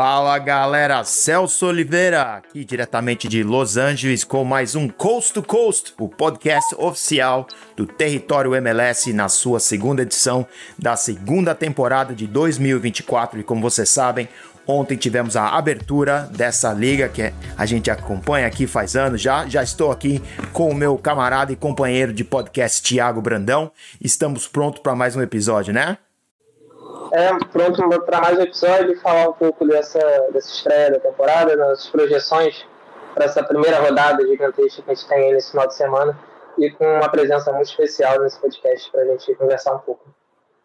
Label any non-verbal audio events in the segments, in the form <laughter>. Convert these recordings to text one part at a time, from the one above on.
Fala galera, Celso Oliveira, aqui diretamente de Los Angeles com mais um Coast to Coast, o podcast oficial do Território MLS na sua segunda edição da segunda temporada de 2024. E como vocês sabem, ontem tivemos a abertura dessa liga que a gente acompanha aqui faz anos já. Já estou aqui com o meu camarada e companheiro de podcast, Tiago Brandão. Estamos prontos para mais um episódio, né? É, pronto para mais um episódio, falar um pouco dessa, dessa estreia da temporada, das projeções para essa primeira rodada gigantesca que a gente tem aí nesse final de semana e com uma presença muito especial nesse podcast para a gente conversar um pouco.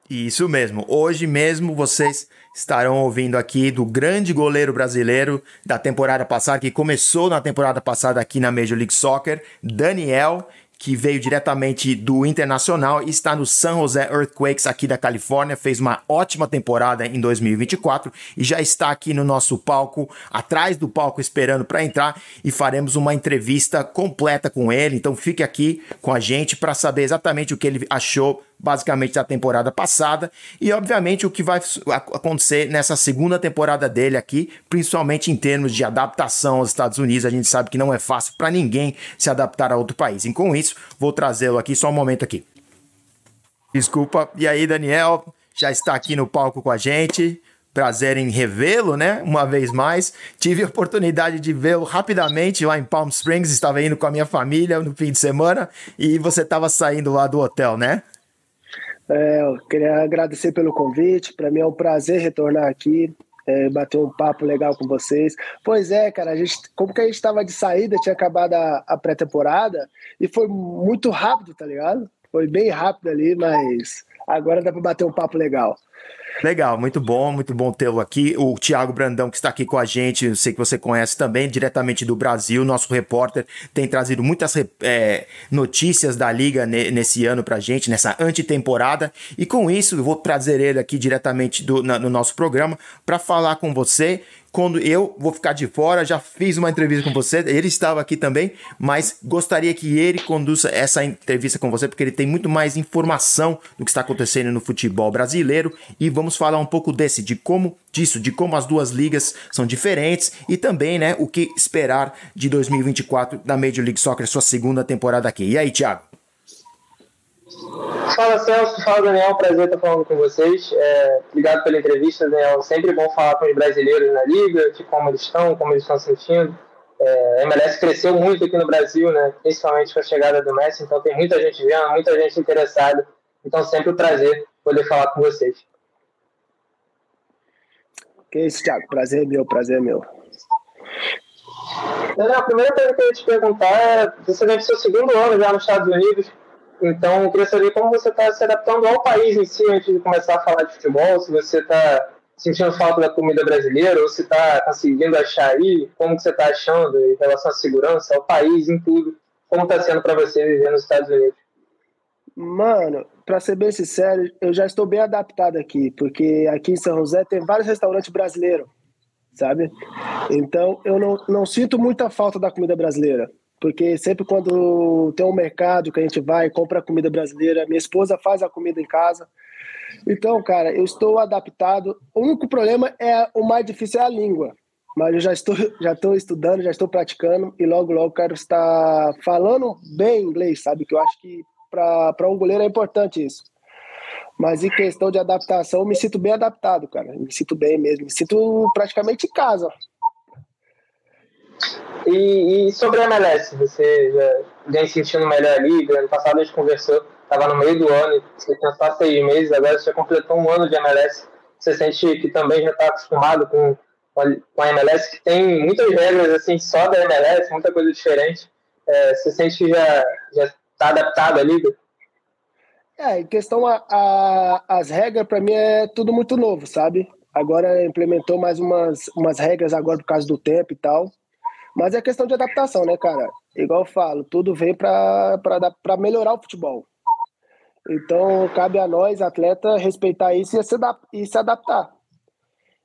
Isso mesmo. Hoje mesmo vocês estarão ouvindo aqui do grande goleiro brasileiro da temporada passada, que começou na temporada passada aqui na Major League Soccer, Daniel, que veio diretamente do Internacional e está no San Jose Earthquakes aqui da Califórnia, fez uma ótima temporada em 2024 e já está aqui no nosso palco, atrás do palco esperando para entrar e faremos uma entrevista completa com ele. Então fique aqui com a gente para saber exatamente o que ele achou basicamente da temporada passada e obviamente o que vai acontecer nessa segunda temporada dele aqui, principalmente em termos de adaptação aos Estados Unidos. A gente sabe que não é fácil para ninguém se adaptar a outro país. E com isso, vou trazê-lo aqui só um momento aqui. Desculpa. E aí, Daniel, já está aqui no palco com a gente. Prazer em revê-lo, né? Uma vez mais. Tive a oportunidade de vê-lo rapidamente lá em Palm Springs. Estava indo com a minha família no fim de semana e você estava saindo lá do hotel, né? É, eu queria agradecer pelo convite. Para mim é um prazer retornar aqui, é, bater um papo legal com vocês. Pois é, cara, a gente, como que a gente estava de saída, tinha acabado a, a pré-temporada e foi muito rápido, tá ligado? Foi bem rápido ali, mas agora dá para bater um papo legal. Legal, muito bom, muito bom tê-lo aqui. O Tiago Brandão, que está aqui com a gente, eu sei que você conhece também, diretamente do Brasil, nosso repórter, tem trazido muitas é, notícias da Liga nesse ano pra gente, nessa antetemporada. E com isso, eu vou trazer ele aqui diretamente do, na, no nosso programa para falar com você quando eu vou ficar de fora, já fiz uma entrevista com você, ele estava aqui também, mas gostaria que ele conduza essa entrevista com você, porque ele tem muito mais informação do que está acontecendo no futebol brasileiro e vamos falar um pouco desse, de como disso, de como as duas ligas são diferentes e também, né, o que esperar de 2024 da Major League Soccer, sua segunda temporada aqui. E aí, Thiago? Fala Celso, fala Daniel, prazer estar falando com vocês. É, obrigado pela entrevista, Daniel. Sempre bom falar com os brasileiros na liga, de como eles estão, como eles estão sentindo. É, a MLS cresceu muito aqui no Brasil, né? principalmente com a chegada do Messi, então tem muita gente vendo, muita gente interessada. Então sempre um prazer poder falar com vocês. Que isso, Thiago. Prazer é meu, prazer é meu. Daniel, a primeira coisa que eu ia te perguntar é: você deve ser o segundo ano já nos Estados Unidos então, eu queria saber como você está se adaptando ao país em si antes de começar a falar de futebol, se você está sentindo falta da comida brasileira ou se está conseguindo achar aí, como você está achando em relação à segurança, ao país, em tudo, como está sendo para você viver nos Estados Unidos? Mano, para ser bem sincero, eu já estou bem adaptado aqui, porque aqui em São José tem vários restaurantes brasileiros, sabe? Então eu não, não sinto muita falta da comida brasileira porque sempre quando tem um mercado que a gente vai compra comida brasileira, minha esposa faz a comida em casa. Então, cara, eu estou adaptado. O único problema é o mais difícil é a língua, mas eu já estou já estou estudando, já estou praticando e logo logo quero estar falando bem inglês, sabe? Que eu acho que para um goleiro é importante isso. Mas em questão de adaptação, eu me sinto bem adaptado, cara. Me sinto bem mesmo. Me sinto praticamente em casa. E, e, sobre a MLS, você já vem sentindo melhor a liga? Ano passado a gente conversou, estava no meio do ano, você tinha só seis meses, agora você já completou um ano de MLS. Você sente que também já está acostumado com, com a MLS, que tem muitas regras assim só da MLS, muita coisa diferente. É, você sente que já está adaptado à liga? É, em questão a, a as regras, para mim é tudo muito novo, sabe? Agora implementou mais umas, umas regras agora por causa do tempo e tal. Mas é questão de adaptação, né, cara? Igual eu falo, tudo vem para melhorar o futebol. Então, cabe a nós, atleta, respeitar isso e se adaptar.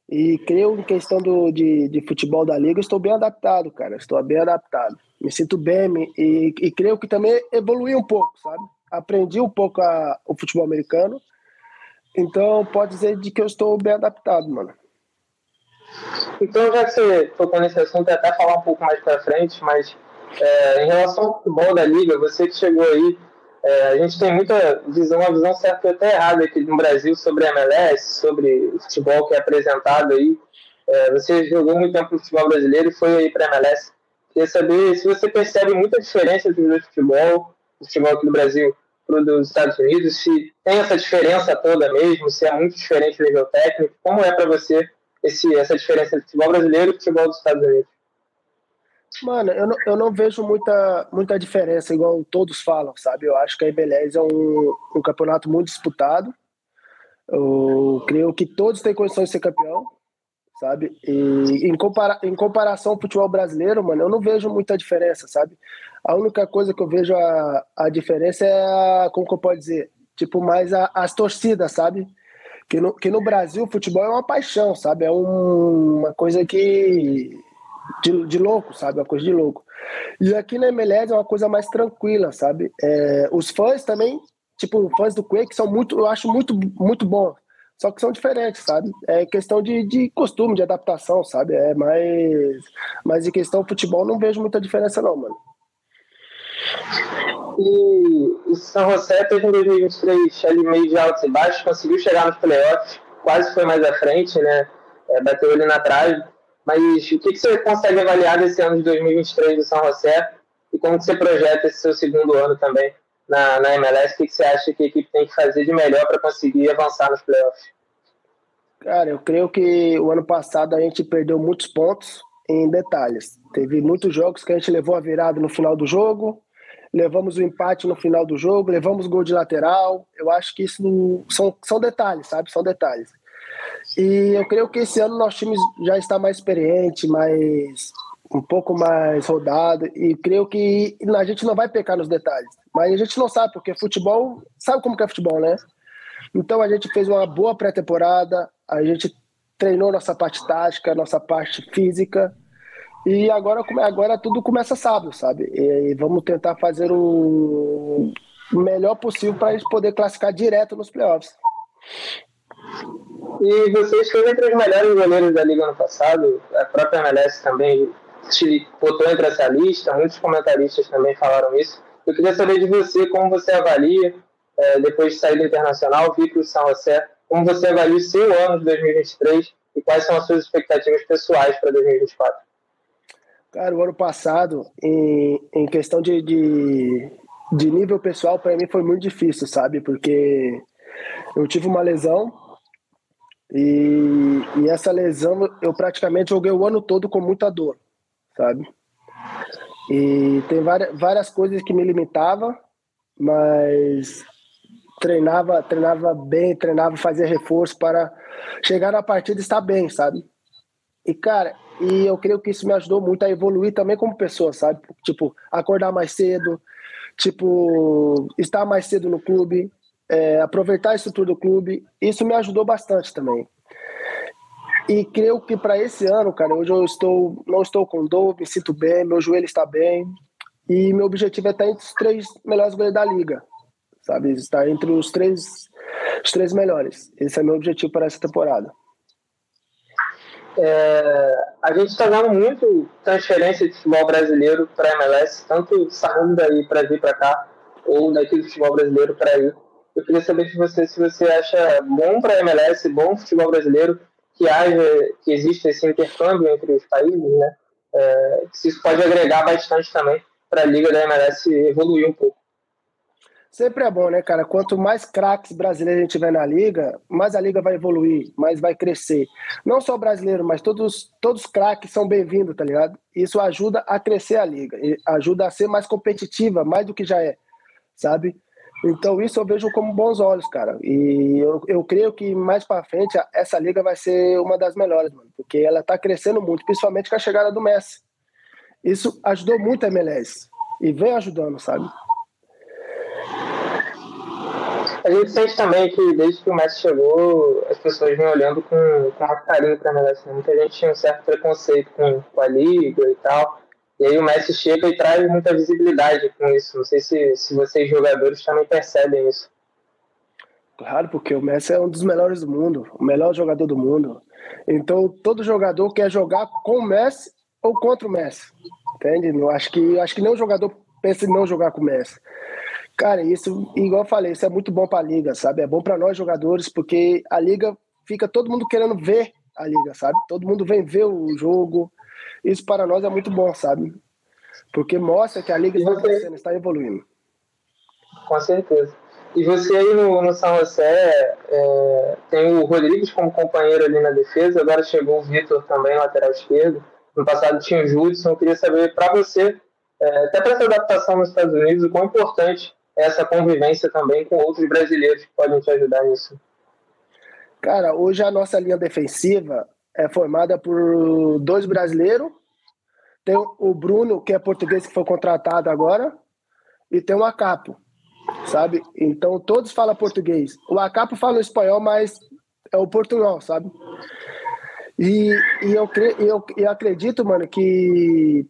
E creio em questão do, de, de futebol da liga, estou bem adaptado, cara. Estou bem adaptado. Me sinto bem e, e creio que também evolui um pouco, sabe? Aprendi um pouco a, o futebol americano. Então, pode dizer de que eu estou bem adaptado, mano. Então, já que você tocou nesse assunto, até falar um pouco mais para frente, mas é, em relação ao futebol da liga, você que chegou aí, é, a gente tem muita visão, uma visão certa até errada aqui no Brasil sobre a MLS, sobre o futebol que é apresentado aí. É, você jogou muito tempo no futebol brasileiro e foi aí para a MLS. Queria saber se você percebe muita diferença entre o futebol, o futebol aqui no Brasil para o dos Estados Unidos, se tem essa diferença toda mesmo, se é muito diferente o nível técnico, como é para você esse, essa diferença entre futebol brasileiro e futebol dos Estados Unidos? Mano, eu não, eu não vejo muita, muita diferença, igual todos falam, sabe? Eu acho que a MLS é um, um campeonato muito disputado. Eu creio que todos têm condições de ser campeão, sabe? E em, compara em comparação ao futebol brasileiro, mano, eu não vejo muita diferença, sabe? A única coisa que eu vejo a, a diferença é, a, como que eu posso dizer? Tipo, mais a, as torcidas, sabe? Que no, que no Brasil o futebol é uma paixão, sabe? É um, uma coisa que de, de louco, sabe? Uma coisa de louco. E aqui na MLS é uma coisa mais tranquila, sabe? É, os fãs também, tipo, fãs do Quake são muito, eu acho muito, muito bom. Só que são diferentes, sabe? É questão de, de costume, de adaptação, sabe? É mais. Mas em questão futebol, não vejo muita diferença, não, mano. E o São José teve em 2023 ali meio de altos e baixos, conseguiu chegar nos playoffs, quase foi mais à frente, né? É, bateu ali na trave. Mas o que, você consegue avaliar desse ano de 2023 do São José e como você projeta esse seu segundo ano também na, na MLS? O que, que você acha que a equipe tem que fazer de melhor para conseguir avançar nos playoffs? Cara, eu creio que o ano passado a gente perdeu muitos pontos em detalhes. Teve muitos jogos que a gente levou a virada no final do jogo, levamos o empate no final do jogo, levamos gol de lateral. Eu acho que isso são, são detalhes, sabe? São detalhes. E eu creio que esse ano nosso time já está mais experiente, mais um pouco mais rodado e creio que a gente não vai pecar nos detalhes. Mas a gente não sabe porque futebol, sabe como que é futebol, né? Então a gente fez uma boa pré-temporada, a gente treinou nossa parte tática, nossa parte física. E agora, agora tudo começa sábado, sabe? E vamos tentar fazer o melhor possível para a gente poder classificar direto nos playoffs. E você esteve entre os melhores goleiros da liga ano passado, a própria MLS também te botou entre essa lista, muitos comentaristas também falaram isso. Eu queria saber de você como você avalia, é, depois de sair do Internacional, vir para o São José, como você avalia o seu ano de 2023 e quais são as suas expectativas pessoais para 2024? Cara, o ano passado, em, em questão de, de, de nível pessoal, para mim foi muito difícil, sabe? Porque eu tive uma lesão e, e, essa lesão eu praticamente joguei o ano todo com muita dor, sabe? E tem várias, várias coisas que me limitavam, mas treinava, treinava bem, treinava, fazia reforço para chegar na partida e estar bem, sabe? E cara, e eu creio que isso me ajudou muito a evoluir também como pessoa, sabe? Tipo, acordar mais cedo, tipo, estar mais cedo no clube, é, aproveitar a estrutura do clube, isso me ajudou bastante também. E creio que para esse ano, cara, hoje eu estou, não estou com dor, me sinto bem, meu joelho está bem. E meu objetivo é estar entre os três melhores goleiros da liga, sabe? Estar entre os três, os três melhores. Esse é meu objetivo para essa temporada. É, a gente está vendo muito transferência de futebol brasileiro para a MLS, tanto saindo daí para vir para cá, ou daqui do futebol brasileiro para ir eu queria saber de você se você acha bom para a MLS, bom futebol brasileiro, que haja, que exista esse intercâmbio entre os países, né? É, se isso pode agregar bastante também para a liga da MLS evoluir um pouco. Sempre é bom, né, cara? Quanto mais craques brasileiros a gente tiver na liga, mais a liga vai evoluir, mais vai crescer. Não só o brasileiro, mas todos, todos os craques são bem-vindos, tá ligado? Isso ajuda a crescer a liga, ajuda a ser mais competitiva, mais do que já é, sabe? Então isso eu vejo como bons olhos, cara. E eu, eu creio que mais para frente essa liga vai ser uma das melhores, mano, porque ela tá crescendo muito, principalmente com a chegada do Messi. Isso ajudou muito a MLS e vem ajudando, sabe? A gente sente também que desde que o Messi chegou, as pessoas vêm olhando com, com mais carinho para a MLS. Né? Muita gente tinha um certo preconceito com, com a liga e tal. E aí o Messi chega e traz muita visibilidade com isso. Não sei se, se vocês jogadores também percebem isso. Claro, porque o Messi é um dos melhores do mundo, o melhor jogador do mundo. Então, todo jogador quer jogar com o Messi ou contra o Messi. Entende? Eu acho que acho que nenhum jogador pensa em não jogar com o Messi. Cara, isso, igual eu falei, isso é muito bom para a liga, sabe? É bom para nós jogadores, porque a liga fica todo mundo querendo ver a liga, sabe? Todo mundo vem ver o jogo. Isso para nós é muito bom, sabe? Porque mostra que a liga está crescendo, está evoluindo. Com certeza. E você aí no, no São José é, tem o Rodrigues como companheiro ali na defesa, agora chegou o Vitor também, lateral esquerdo. No passado tinha o Judson. Eu queria saber para você, é, até para essa adaptação nos Estados Unidos, o quão importante é essa convivência também com outros brasileiros que podem te ajudar nisso. Cara, hoje a nossa linha defensiva é formada por dois brasileiros. Tem o Bruno, que é português, que foi contratado agora, e tem o Acapo, sabe? Então todos falam português. O Acapo fala espanhol, mas é o portunhol, sabe? E, e eu, eu, eu acredito, mano, que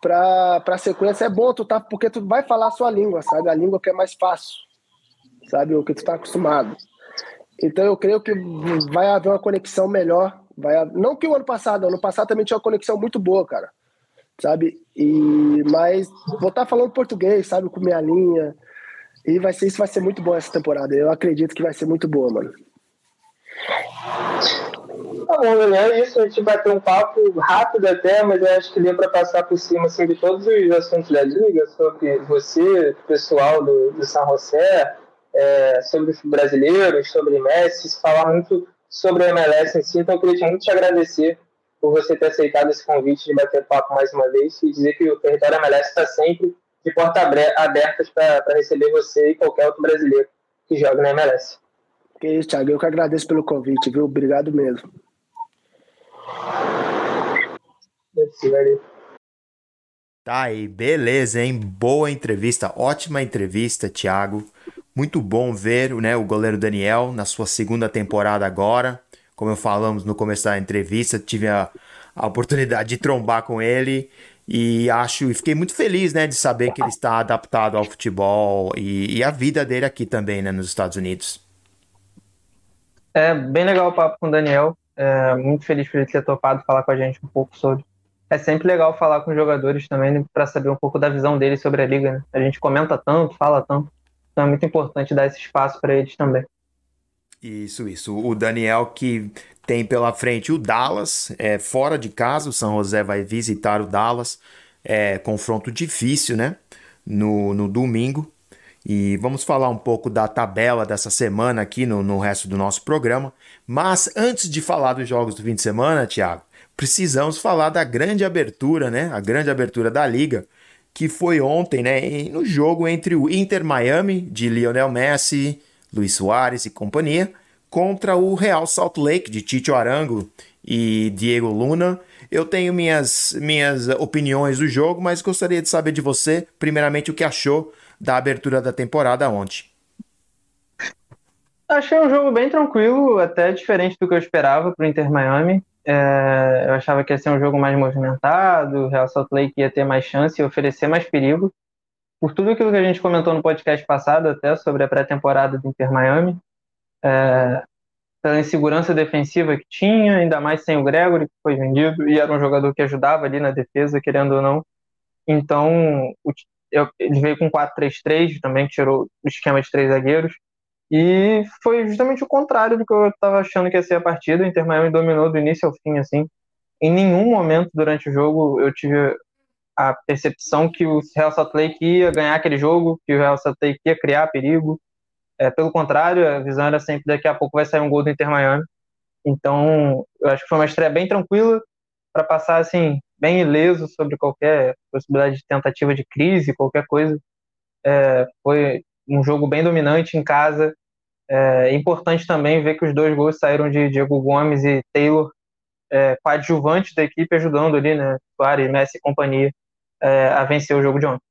pra, pra sequência é bom tu tá, porque tu vai falar a sua língua, sabe? A língua que é mais fácil, sabe? O que tu tá acostumado. Então eu creio que vai haver uma conexão melhor. Vai, não que o ano passado, ano passado também tinha uma conexão muito boa, cara. Sabe? E, mas vou estar tá falando português, sabe? Com minha linha. E vai ser, isso vai ser muito bom essa temporada. Eu acredito que vai ser muito boa, mano. Tá bom, é isso. A gente vai ter um papo rápido até, mas eu acho que deu para passar por cima assim, de todos os assuntos da Liga, sobre você, pessoal do, do San José, é, sobre os brasileiros, sobre Messi, falar muito sobre a MLS em si. Então, eu queria muito te agradecer por você ter aceitado esse convite de bater papo mais uma vez e dizer que o território MLS está sempre de portas abertas para receber você e qualquer outro brasileiro que joga na MLS. Que isso, Thiago. Eu que agradeço pelo convite, viu? Obrigado mesmo. Tá aí, beleza, hein? Boa entrevista, ótima entrevista, Thiago. Muito bom ver né, o goleiro Daniel na sua segunda temporada agora. Como eu falamos no começo da entrevista, tive a, a oportunidade de trombar com ele e acho e fiquei muito feliz né, de saber que ele está adaptado ao futebol e, e a vida dele aqui também né, nos Estados Unidos. É bem legal o papo com o Daniel. É, muito feliz por ele ter topado falar com a gente um pouco sobre. É sempre legal falar com os jogadores também né, para saber um pouco da visão deles sobre a liga. Né? A gente comenta tanto, fala tanto. Então é muito importante dar esse espaço para eles também. Isso, isso. O Daniel que tem pela frente o Dallas, é, fora de casa, o São José vai visitar o Dallas. É, confronto difícil, né? No, no domingo. E vamos falar um pouco da tabela dessa semana aqui no, no resto do nosso programa. Mas antes de falar dos jogos do fim de semana, Thiago, precisamos falar da grande abertura, né? A grande abertura da liga que foi ontem, né, no jogo entre o Inter Miami de Lionel Messi, Luiz Soares e companhia, contra o Real Salt Lake de Tito Arango e Diego Luna. Eu tenho minhas, minhas opiniões do jogo, mas gostaria de saber de você, primeiramente, o que achou da abertura da temporada ontem. Achei um jogo bem tranquilo, até diferente do que eu esperava para o Inter Miami. É, eu achava que ia ser um jogo mais movimentado, o Real Salt Lake ia ter mais chance e oferecer mais perigo. Por tudo aquilo que a gente comentou no podcast passado, até sobre a pré-temporada do Inter Miami, é, pela insegurança defensiva que tinha, ainda mais sem o Gregory, que foi vendido, e era um jogador que ajudava ali na defesa, querendo ou não. Então, o, ele veio com 4-3-3 também, que tirou o esquema de três zagueiros. E foi justamente o contrário do que eu estava achando que ia ser a partida. O Inter Miami dominou do início ao fim, assim. Em nenhum momento durante o jogo eu tive a percepção que o Real Salt Lake ia ganhar aquele jogo, que o Real Salt Lake ia criar perigo. É, pelo contrário, a visão era sempre daqui a pouco vai sair um gol do Inter Miami. Então, eu acho que foi uma estreia bem tranquila para passar assim bem ileso sobre qualquer possibilidade de tentativa de crise, qualquer coisa. É, foi um jogo bem dominante em casa, é importante também ver que os dois gols saíram de Diego Gomes e Taylor, é, coadjuvantes da equipe, ajudando ali, né? Suárez, Messi e companhia, é, a vencer o jogo de ontem.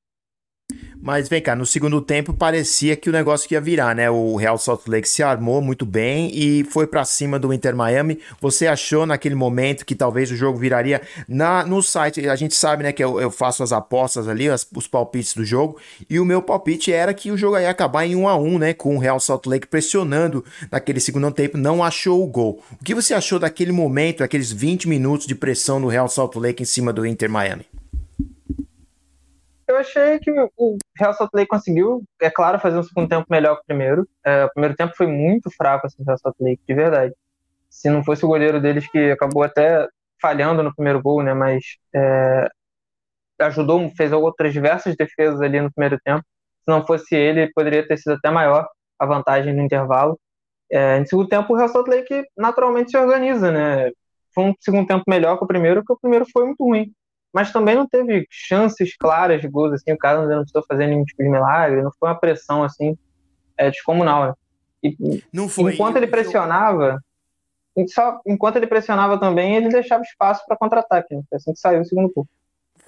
Mas vem cá, no segundo tempo parecia que o negócio ia virar, né? O Real Salt Lake se armou muito bem e foi para cima do Inter Miami. Você achou naquele momento que talvez o jogo viraria na no site? A gente sabe, né, que eu, eu faço as apostas ali, as, os palpites do jogo, e o meu palpite era que o jogo ia acabar em 1 a 1, né, com o Real Salt Lake pressionando naquele segundo tempo, não achou o gol. O que você achou daquele momento, aqueles 20 minutos de pressão do Real Salt Lake em cima do Inter Miami? Eu achei que o Real Salt Lake conseguiu, é claro, fazer um segundo tempo melhor que o primeiro. É, o primeiro tempo foi muito fraco assim, o Real Salt Lake, de verdade. Se não fosse o goleiro deles que acabou até falhando no primeiro gol, né, mas é, ajudou, fez outras diversas defesas ali no primeiro tempo. Se não fosse ele, poderia ter sido até maior a vantagem no intervalo. É, segundo tempo, o Real Salt Lake naturalmente se organiza, né? Foi um segundo tempo melhor que o primeiro, porque o primeiro foi muito ruim mas também não teve chances claras de gols, assim, o cara não precisou fazer nenhum tipo de milagre, não foi uma pressão, assim, é, descomunal, né? E, não foi. Enquanto ele pressionava, só, enquanto ele pressionava também, ele deixava espaço para contra-ataque, né? assim que saiu o segundo pouco.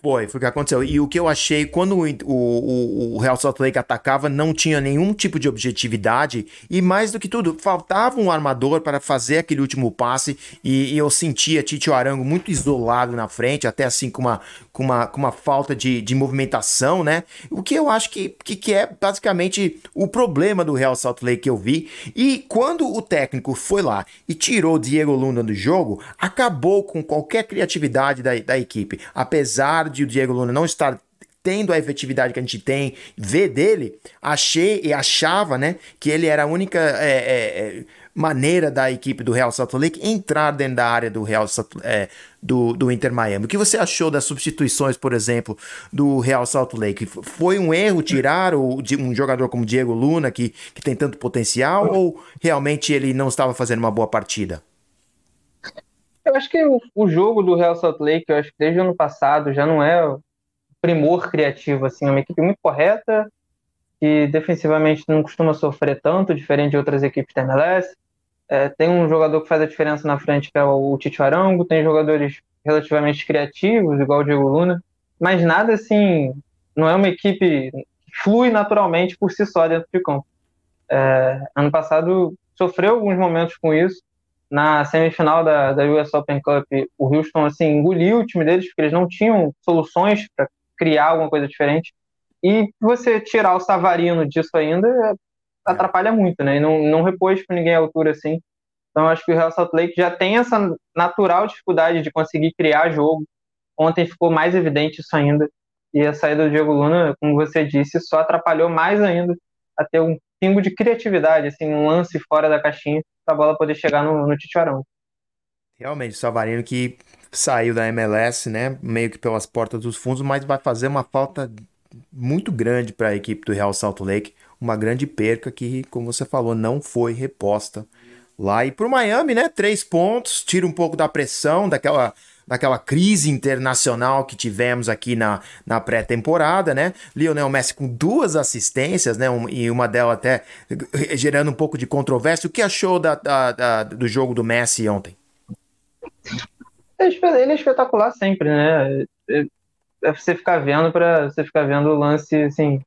Foi, foi o que aconteceu. E o que eu achei, quando o, o, o Real Salt Lake atacava, não tinha nenhum tipo de objetividade. E mais do que tudo, faltava um armador para fazer aquele último passe. E, e eu sentia Tito Arango muito isolado na frente, até assim com uma, com uma, com uma falta de, de movimentação, né? O que eu acho que, que, que é basicamente o problema do Real Salt Lake que eu vi. E quando o técnico foi lá e tirou Diego Luna do jogo, acabou com qualquer criatividade da, da equipe. Apesar de o Diego Luna não estar tendo a efetividade que a gente tem, vê dele, achei e achava, né, que ele era a única é, é, é, maneira da equipe do Real Salt Lake entrar dentro da área do Real Salt, é, do, do Inter Miami. O que você achou das substituições, por exemplo, do Real Salt Lake? Foi um erro tirar o, um jogador como Diego Luna, que, que tem tanto potencial, ou realmente ele não estava fazendo uma boa partida? Eu acho que o, o, jogo do Real Salt Lake, eu acho que desde o ano passado já não é primor criativo, assim, é uma equipe muito correta, que defensivamente não costuma sofrer tanto, diferente de outras equipes da MLS. É, tem um jogador que faz a diferença na frente, que é o Tito Arango, tem jogadores relativamente criativos, igual o Diego Luna, mas nada assim, não é uma equipe que flui naturalmente por si só dentro de campo. É, ano passado sofreu alguns momentos com isso, na semifinal da, da US Open Cup, o Houston assim, engoliu o time deles, porque eles não tinham soluções para criar alguma coisa diferente. E você tirar o Savarino disso ainda é, atrapalha muito, né? E não, não repôs para ninguém à altura assim. Então acho que o Real Salt Lake já tem essa natural dificuldade de conseguir criar jogo. Ontem ficou mais evidente isso ainda. E a saída do Diego Luna, como você disse, só atrapalhou mais ainda a ter um pingo de criatividade, assim, um lance fora da caixinha para a bola poder chegar no, no Titiarão. Realmente, o Savarino que saiu da MLS, né, meio que pelas portas dos fundos, mas vai fazer uma falta muito grande para a equipe do Real Salt Lake, uma grande perca que, como você falou, não foi reposta lá. E para o Miami, né, três pontos, tira um pouco da pressão daquela daquela crise internacional que tivemos aqui na, na pré-temporada, né? Lionel Messi com duas assistências, né? Um, e uma delas até gerando um pouco de controvérsia. O que achou da, da, da, do jogo do Messi ontem? Ele é espetacular sempre, né? É, é você ficar vendo para você ficar vendo o lance assim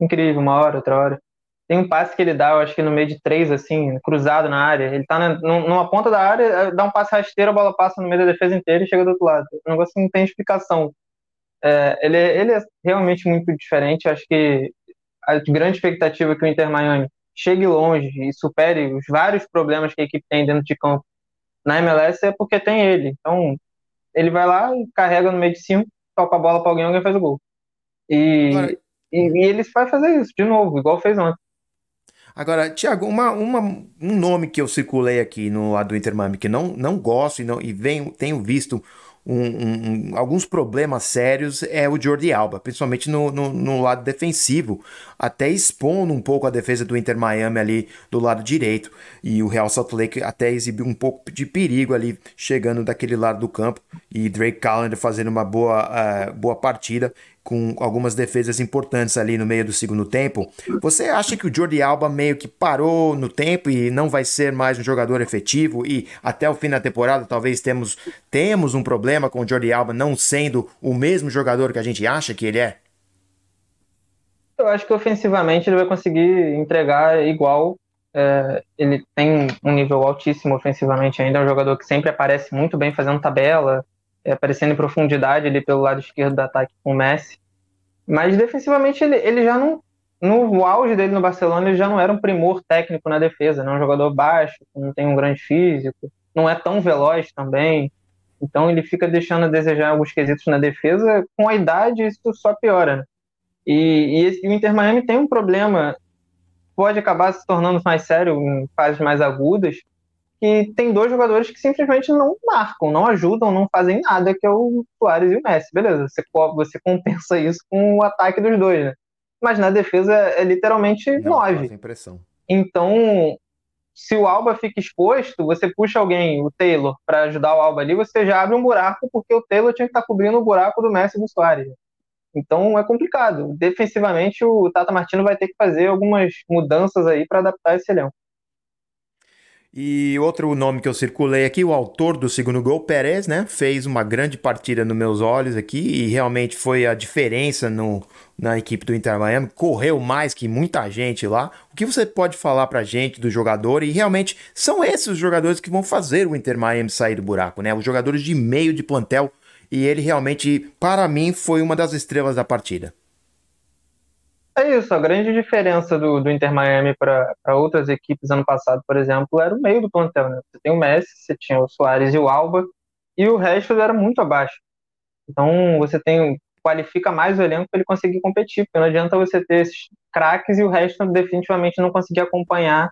incrível, uma hora, outra hora. Tem um passe que ele dá, eu acho que no meio de três, assim, cruzado na área. Ele tá na, numa ponta da área, é, dá um passe rasteiro, a bola passa no meio da defesa inteira e chega do outro lado. O negócio não tem explicação. É, ele, ele é realmente muito diferente. Acho que a grande expectativa é que o Inter Miami chegue longe e supere os vários problemas que a equipe tem dentro de campo na MLS é porque tem ele. Então, ele vai lá carrega no meio de cima, toca a bola para alguém, alguém faz o gol. E, e, e ele vai fazer isso de novo, igual fez ontem. Agora, Thiago, uma, uma, um nome que eu circulei aqui no lado do Inter Miami que não, não gosto e, não, e venho, tenho visto um, um, alguns problemas sérios é o Jordi Alba, principalmente no, no, no, lado defensivo, até expondo um pouco a defesa do Inter Miami ali do lado direito. E o Real Salt Lake até exibiu um pouco de perigo ali chegando daquele lado do campo. E Drake Callender fazendo uma boa, uh, boa partida com algumas defesas importantes ali no meio do segundo tempo. Você acha que o Jordi Alba meio que parou no tempo e não vai ser mais um jogador efetivo e até o fim da temporada talvez temos, temos um problema com o Jordi Alba não sendo o mesmo jogador que a gente acha que ele é? Eu acho que ofensivamente ele vai conseguir entregar igual. É, ele tem um nível altíssimo ofensivamente ainda, é um jogador que sempre aparece muito bem fazendo tabela, aparecendo em profundidade ali pelo lado esquerdo do ataque com o Messi. Mas defensivamente ele, ele já não. No auge dele no Barcelona, ele já não era um primor técnico na defesa, não é um jogador baixo, não tem um grande físico, não é tão veloz também. Então ele fica deixando a desejar alguns quesitos na defesa. Com a idade, isso só piora. Né? E, e, esse, e o Inter Miami tem um problema, pode acabar se tornando mais sério em fases mais agudas, que tem dois jogadores que simplesmente não marcam, não ajudam, não fazem nada, que é o Soares e o Messi. Beleza, você, você compensa isso com o ataque dos dois, né? Mas na defesa é literalmente não, nove. Impressão. Então, se o Alba fica exposto, você puxa alguém, o Taylor, para ajudar o Alba ali, você já abre um buraco, porque o Taylor tinha que estar tá cobrindo o buraco do Messi e do Soares. Então é complicado. Defensivamente, o Tata Martino vai ter que fazer algumas mudanças aí para adaptar esse elenco. E outro nome que eu circulei aqui, o autor do segundo gol, Pérez, né? Fez uma grande partida nos meus olhos aqui e realmente foi a diferença no, na equipe do Inter Miami. Correu mais que muita gente lá. O que você pode falar pra gente do jogador? E realmente são esses os jogadores que vão fazer o Inter Miami sair do buraco, né? Os jogadores de meio de plantel. E ele realmente, para mim, foi uma das estrelas da partida. É isso, a grande diferença do, do Inter Miami para outras equipes ano passado, por exemplo, era o meio do plantel. Né? Você tem o Messi, você tinha o Soares e o Alba, e o resto era muito abaixo. Então você tem qualifica mais o elenco para ele conseguir competir, porque não adianta você ter esses craques e o resto definitivamente não conseguir acompanhar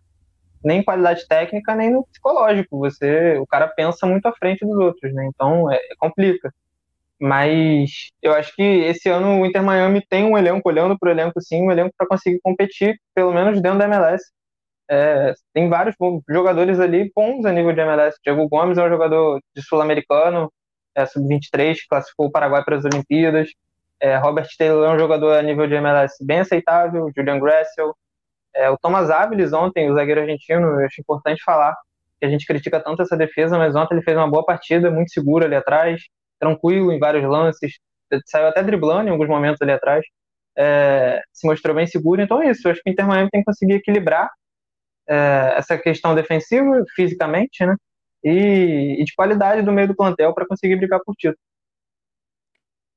nem qualidade técnica nem no psicológico. Você, o cara pensa muito à frente dos outros, né? Então é, complica. Mas eu acho que esse ano o Inter Miami tem um elenco, olhando para o elenco, sim, um elenco para conseguir competir, pelo menos dentro da MLS. É, tem vários jogadores ali bons a nível de MLS. Diego Gomes é um jogador de sul-americano, é, sub-23, classificou o Paraguai para as Olimpíadas. É, Robert Taylor é um jogador a nível de MLS bem aceitável. Julian Gressel. É, o Thomas Áviles ontem, o zagueiro argentino, eu acho importante falar que a gente critica tanto essa defesa, mas ontem ele fez uma boa partida, muito seguro ali atrás tranquilo em vários lances, saiu até driblando em alguns momentos ali atrás, é, se mostrou bem seguro. Então é isso, acho que o Inter Miami tem que conseguir equilibrar é, essa questão defensiva, fisicamente, né? E, e, de qualidade do meio do plantel para conseguir brigar por título.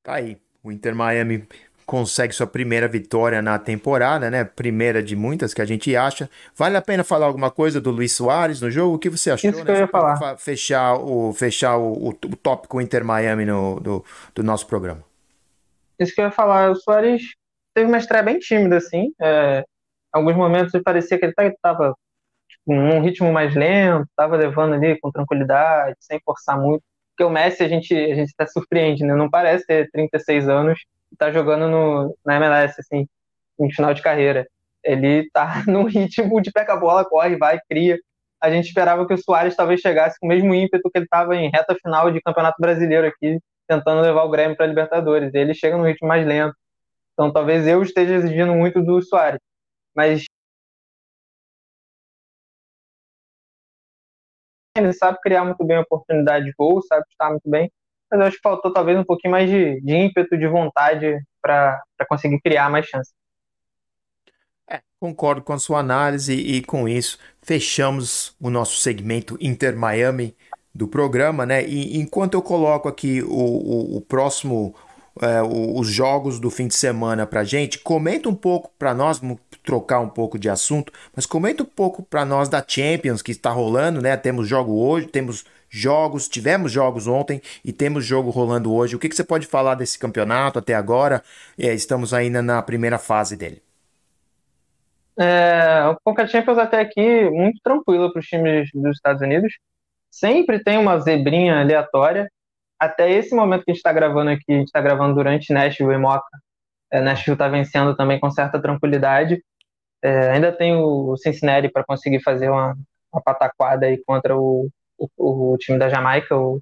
Tá aí. O Inter Miami consegue sua primeira vitória na temporada, né? Primeira de muitas que a gente acha. Vale a pena falar alguma coisa do Luiz Soares no jogo? O que você achou? Isso que eu ia falar. Fechar o, fechar o, o, o tópico Inter Miami no, do, do nosso programa. Isso que eu ia falar. O Soares teve uma estreia bem tímida, assim. É, alguns momentos parecia que ele estava tipo, num ritmo mais lento, estava levando ali com tranquilidade, sem forçar muito. Porque o Messi a gente, a gente até surpreende, né? Não parece ter 36 anos tá jogando no, na MLS, assim, em final de carreira. Ele tá <laughs> num ritmo de pega bola, corre, vai, cria. A gente esperava que o Soares talvez chegasse com o mesmo ímpeto que ele estava em reta final de Campeonato Brasileiro aqui, tentando levar o Grêmio para Libertadores. Ele chega num ritmo mais lento. Então talvez eu esteja exigindo muito do Soares. Mas ele sabe criar muito bem a oportunidade de gol, sabe estar muito bem mas eu acho que faltou talvez um pouquinho mais de, de ímpeto, de vontade para conseguir criar mais chances. É, concordo com a sua análise e com isso fechamos o nosso segmento Inter Miami do programa, né? E enquanto eu coloco aqui o, o, o próximo, é, o, os jogos do fim de semana para gente, comenta um pouco para nós, trocar um pouco de assunto, mas comenta um pouco para nós da Champions que está rolando, né? Temos jogo hoje, temos jogos, tivemos jogos ontem e temos jogo rolando hoje. O que, que você pode falar desse campeonato até agora? É, estamos ainda na primeira fase dele. É, o Conca Champions até aqui muito tranquilo para os times dos Estados Unidos. Sempre tem uma zebrinha aleatória. Até esse momento que a gente está gravando aqui, a gente está gravando durante Nashville e Moca. É, Nashville está vencendo também com certa tranquilidade. É, ainda tem o Cincinnati para conseguir fazer uma, uma pataquada aí contra o, o, o, time da Jamaica, o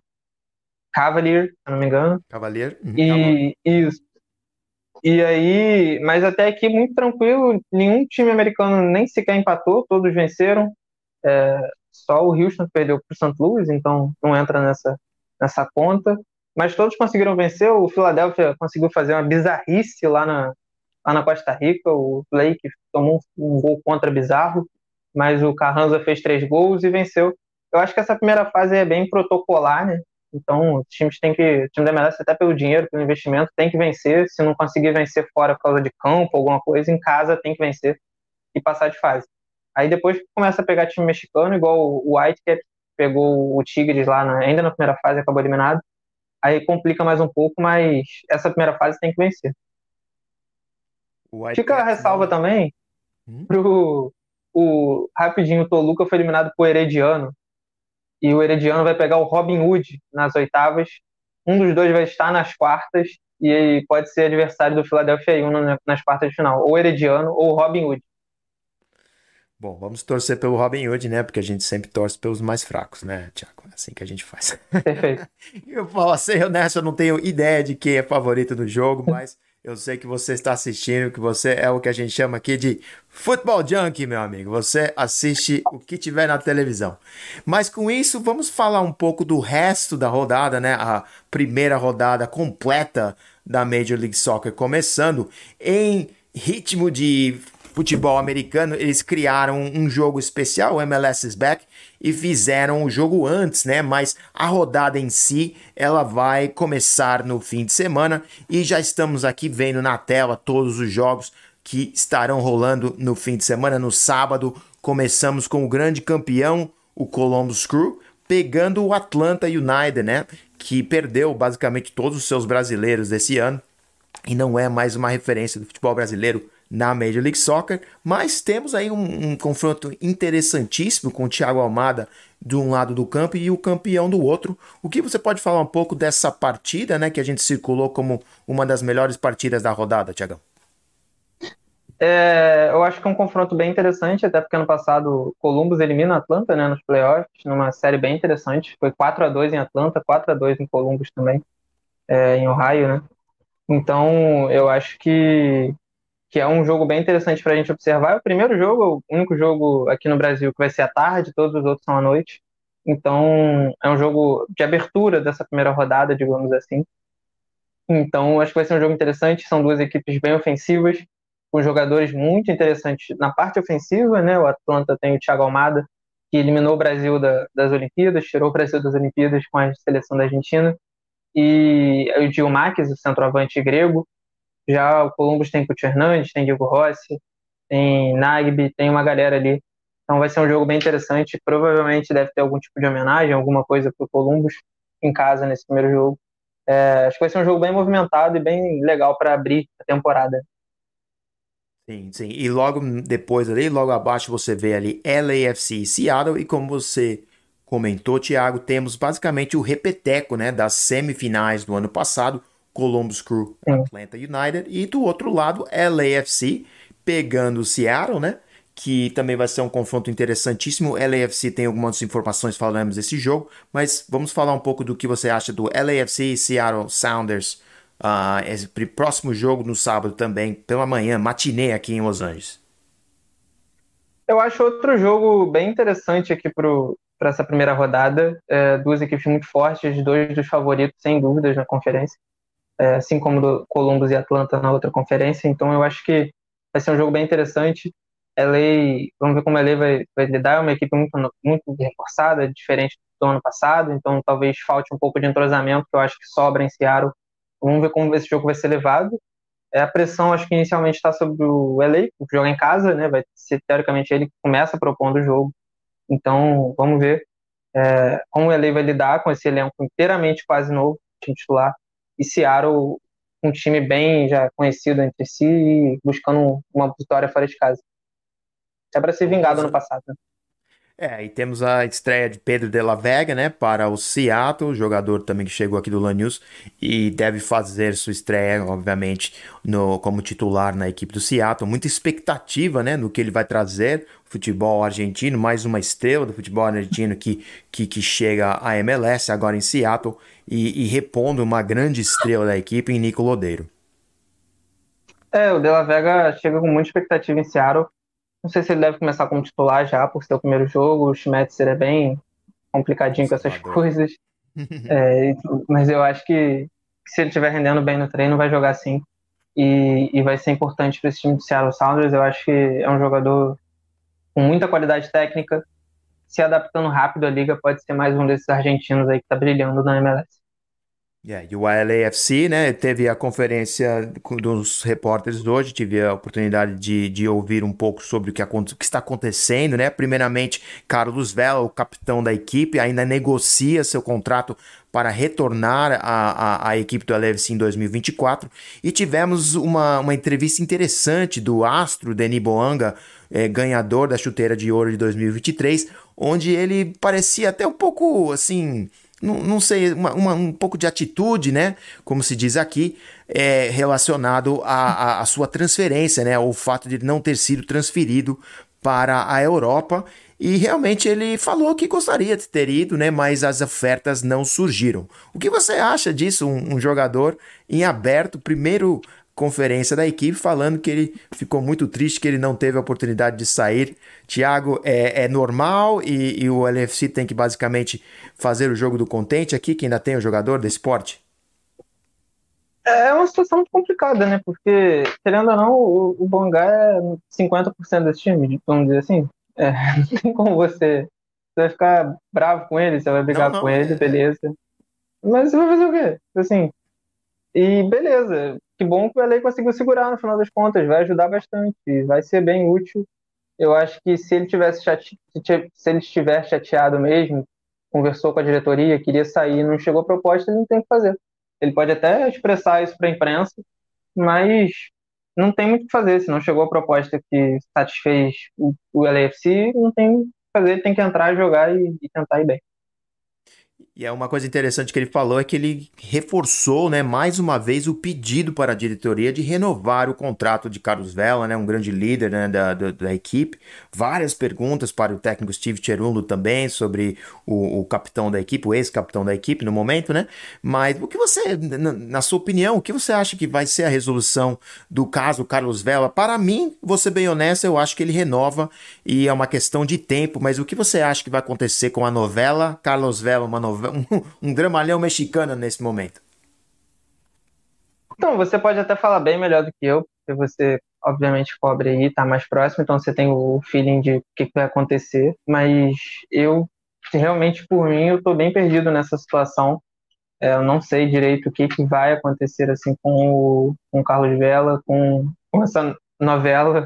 Cavalier, se não me engano. Cavalier? Uhum. E isso. E aí, mas até aqui muito tranquilo, nenhum time americano nem sequer empatou, todos venceram. É, só o Houston perdeu para o St. Louis, então não entra nessa, nessa conta. Mas todos conseguiram vencer. O Philadelphia conseguiu fazer uma bizarrice lá na, lá na Costa Rica. O Blake tomou um, gol contra bizarro, mas o Carranza fez três gols e venceu. Eu acho que essa primeira fase é bem protocolar, né? Então, os times têm que, o time da MLS, até pelo dinheiro, pelo investimento, tem que vencer. Se não conseguir vencer fora por causa de campo, alguma coisa, em casa tem que vencer e passar de fase. Aí depois começa a pegar time mexicano, igual o Whitecaps pegou o Tigres lá na, ainda na primeira fase, acabou eliminado. Aí complica mais um pouco, mas essa primeira fase tem que vencer. Fica a ressalva não... também hum? pro o rapidinho o Toluca foi eliminado por Herediano e o Herediano vai pegar o Robin Hood nas oitavas. Um dos dois vai estar nas quartas e pode ser adversário do Philadelphia Union nas quartas de final, ou Herediano ou Robin Hood. Bom, vamos torcer pelo Robin Hood, né? Porque a gente sempre torce pelos mais fracos, né, Tiago? É assim que a gente faz. Perfeito. <laughs> eu falo assim, honesto, eu não tenho ideia de quem é favorito do jogo, mas eu sei que você está assistindo, que você é o que a gente chama aqui de futebol junkie, meu amigo. Você assiste o que tiver na televisão. Mas com isso, vamos falar um pouco do resto da rodada, né? A primeira rodada completa da Major League Soccer começando em ritmo de futebol americano, eles criaram um jogo especial, o MLS is Back, e fizeram o jogo antes, né? Mas a rodada em si, ela vai começar no fim de semana e já estamos aqui vendo na tela todos os jogos que estarão rolando no fim de semana. No sábado, começamos com o grande campeão, o Columbus Crew, pegando o Atlanta United, né? Que perdeu basicamente todos os seus brasileiros desse ano e não é mais uma referência do futebol brasileiro na Major League Soccer, mas temos aí um, um, confronto interessantíssimo com o Thiago Almada de um lado do campo e o campeão do outro. O que você pode falar um pouco dessa partida, né, que a gente circulou como uma das melhores partidas da rodada, Thiagão? É, eu acho que é um confronto bem interessante, até porque ano passado Columbus elimina a Atlanta né, nos playoffs, numa série bem interessante. Foi 4 a 2 em Atlanta, 4 a 2 em Columbus também, é, em Ohio, né? Então, eu acho que que é um jogo bem interessante para a gente observar. É o primeiro jogo, o único jogo aqui no Brasil que vai ser à tarde, todos os outros são à noite. Então, é um jogo de abertura dessa primeira rodada, digamos assim. Então, acho que vai ser um jogo interessante. São duas equipes bem ofensivas, com jogadores muito interessantes na parte ofensiva, né? O Atlanta tem o Thiago Almada, que eliminou o Brasil da, das Olimpíadas, tirou o Brasil das Olimpíadas com a seleção da Argentina. E o Marques, o centroavante grego, já o Columbus tem Couto Hernandes, tem Diego Rossi, tem Nagby, tem uma galera ali. Então vai ser um jogo bem interessante. Provavelmente deve ter algum tipo de homenagem, alguma coisa para o Columbus em casa nesse primeiro jogo. É, acho que vai ser um jogo bem movimentado e bem legal para abrir a temporada. Sim, sim. E logo depois ali, logo abaixo, você vê ali LAFC e Seattle. E como você comentou, Thiago, temos basicamente o repeteco né, das semifinais do ano passado. Columbus Crew, Atlanta United, e do outro lado, LAFC, pegando o Seattle, né? Que também vai ser um confronto interessantíssimo. LAFC tem algumas informações falamos desse jogo, mas vamos falar um pouco do que você acha do LAFC e Seattle Sounders. Uh, esse próximo jogo no sábado também, pela manhã, matinê aqui em Los Angeles. Eu acho outro jogo bem interessante aqui para essa primeira rodada. É, duas equipes muito fortes, dois dos favoritos, sem dúvidas, na conferência é, assim como do Columbus e Atlanta na outra conferência. Então eu acho que vai ser um jogo bem interessante. LA, vamos ver como a LA vai, vai lidar, é uma equipe muito, muito reforçada, diferente do ano passado, então talvez falte um pouco de entrosamento, que eu acho que sobra em Seattle. Vamos ver como esse jogo vai ser levado. É, a pressão, acho que inicialmente está sobre o LA, que joga em casa, né? Vai ser teoricamente ele que começa propondo o jogo. Então, vamos ver é, como o LA vai lidar com esse elenco inteiramente quase novo, titular e Seattle um time bem já conhecido entre si e buscando uma vitória fora de casa. É para ser vingado ano passado. Né? É, e temos a estreia de Pedro de la Vega, né, para o Seattle, jogador também que chegou aqui do Lanús e deve fazer sua estreia, obviamente, no, como titular na equipe do Seattle. Muita expectativa, né, no que ele vai trazer, futebol argentino, mais uma estrela do futebol argentino que, que, que chega à MLS agora em Seattle e, e repondo uma grande estrela da equipe em Nico Lodeiro. É, o De La Vega chega com muita expectativa em Seattle. Não sei se ele deve começar como titular já, por ser o primeiro jogo. O Schmetzer é bem complicadinho com essas coisas. <laughs> é, mas eu acho que, que, se ele estiver rendendo bem no treino, vai jogar sim. e, e vai ser importante para esse time do Seattle Sounders. Eu acho que é um jogador com muita qualidade técnica, se adaptando rápido à liga, pode ser mais um desses argentinos aí que está brilhando na MLS. Yeah, e o LAFC, né, teve a conferência dos repórteres hoje, tive a oportunidade de, de ouvir um pouco sobre o que, o que está acontecendo, né, primeiramente Carlos Vela, o capitão da equipe, ainda negocia seu contrato para retornar à, à, equipe do LAFC em 2024, e tivemos uma, uma entrevista interessante do astro Denis Boanga, é, ganhador da chuteira de ouro de 2023, onde ele parecia até um pouco, assim não, não sei, uma, uma, um pouco de atitude, né? Como se diz aqui, é, relacionado à, sua transferência, né? O fato de não ter sido transferido para a Europa. E realmente ele falou que gostaria de ter ido, né? Mas as ofertas não surgiram. O que você acha disso? Um, um jogador em aberto, primeiro conferência da equipe falando que ele ficou muito triste que ele não teve a oportunidade de sair. Thiago, é, é normal e, e, o LFC tem que basicamente fazer o jogo do contente aqui, que ainda tem o jogador desse esporte? É uma situação muito complicada, né? Porque, querendo ou não, o, o Bangá é 50% desse time, vamos dizer assim. É, <laughs> não tem como você, você vai ficar bravo com ele, você vai brigar não, não, com ele, é... beleza. Mas você vai fazer o quê? Assim, e beleza, que bom que o LA conseguiu segurar no final das contas, vai ajudar bastante, vai ser bem útil. Eu acho que se ele tivesse chate... se ele estiver chateado mesmo, conversou com a diretoria, queria sair, não chegou a proposta, ele não tem o que fazer. Ele pode até expressar isso para a imprensa, mas não tem muito o que fazer. Se não chegou a proposta que satisfez o, o LAFC, não tem o que fazer, ele tem que entrar, jogar e, e tentar ir bem. E é uma coisa interessante que ele falou é que ele reforçou, né, mais uma vez o pedido para a diretoria de renovar o contrato de Carlos Vela, né, um grande líder né, da, da, da, equipe. Várias perguntas para o técnico Steve Cherundo também sobre o, o capitão da equipe, o ex-capitão da equipe no momento, né? Mas o que você, na, na, sua opinião, o que você acha que vai ser a resolução do caso Carlos Vela? Para mim, ser bem honesto, eu acho que ele renova e é uma questão de tempo. Mas o que você acha que vai acontecer com a novela Carlos Vela, uma novela <laughs> um, um dramalhão mexicano nesse momento? Então, você pode até falar bem melhor do que eu, porque você, obviamente, cobre aí, tá mais próximo, então você tem o feeling de o que vai acontecer, mas eu, realmente, por mim, eu tô bem perdido nessa situação. É, eu não sei direito o que, que vai acontecer, assim, com o, com o Carlos Vela, com, com essa novela,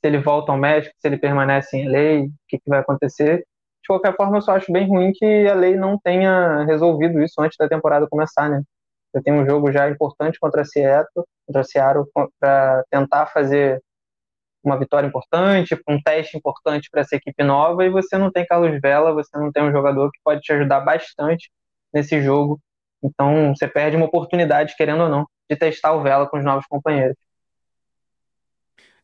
se ele volta ao México, se ele permanece em lei, o que, que vai acontecer de qualquer forma, eu só acho bem ruim que a lei não tenha resolvido isso antes da temporada começar, né? Você tem um jogo já importante contra a Seattle, contra Seattle para tentar fazer uma vitória importante, um teste importante para essa equipe nova, e você não tem Carlos Vela, você não tem um jogador que pode te ajudar bastante nesse jogo. Então, você perde uma oportunidade, querendo ou não, de testar o Vela com os novos companheiros.